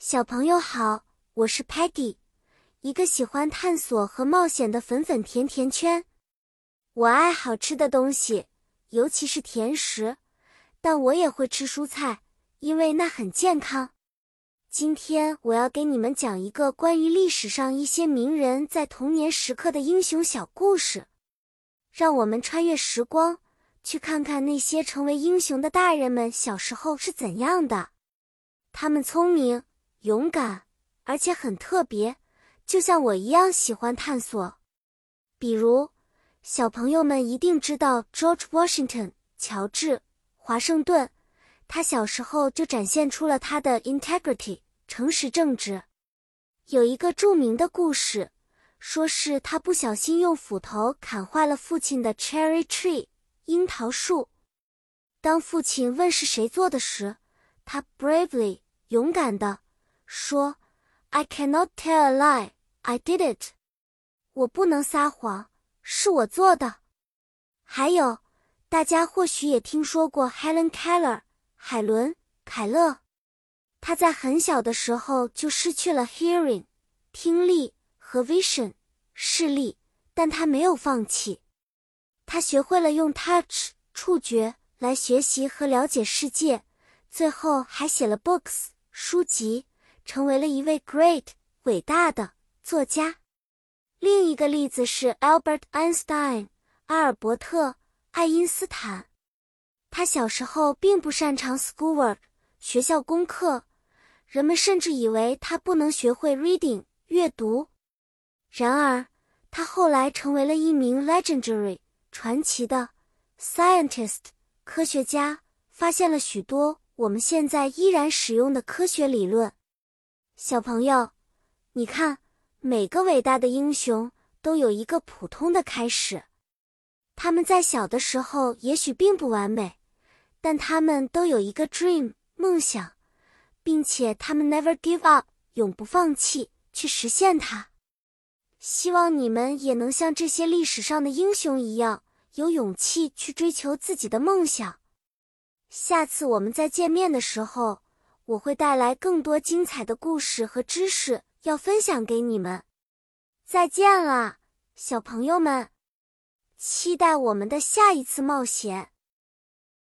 小朋友好，我是 Patty，一个喜欢探索和冒险的粉粉甜甜圈。我爱好吃的东西，尤其是甜食，但我也会吃蔬菜，因为那很健康。今天我要给你们讲一个关于历史上一些名人在童年时刻的英雄小故事。让我们穿越时光，去看看那些成为英雄的大人们小时候是怎样的。他们聪明、勇敢，而且很特别，就像我一样喜欢探索。比如，小朋友们一定知道 George Washington（ 乔治·华盛顿），他小时候就展现出了他的 integrity（ 诚实正直）。有一个著名的故事，说是他不小心用斧头砍坏了父亲的 cherry tree（ 樱桃树）。当父亲问是谁做的时，他 bravely。勇敢的说：“I cannot tell a lie. I did it. 我不能撒谎，是我做的。”还有，大家或许也听说过 Helen Keller 海伦·凯勒。她在很小的时候就失去了 hearing 听力和 vision 视力，但她没有放弃。她学会了用 touch 触觉来学习和了解世界，最后还写了 books。书籍成为了一位 great 伟大的作家。另一个例子是 Albert Einstein 阿尔伯特爱因斯坦。他小时候并不擅长 schoolwork 学校功课，人们甚至以为他不能学会 reading 阅读。然而，他后来成为了一名 legendary 传奇的 scientist 科学家，发现了许多。我们现在依然使用的科学理论，小朋友，你看，每个伟大的英雄都有一个普通的开始。他们在小的时候也许并不完美，但他们都有一个 dream 梦想，并且他们 never give up 永不放弃去实现它。希望你们也能像这些历史上的英雄一样，有勇气去追求自己的梦想。下次我们再见面的时候，我会带来更多精彩的故事和知识要分享给你们。再见了，小朋友们！期待我们的下一次冒险。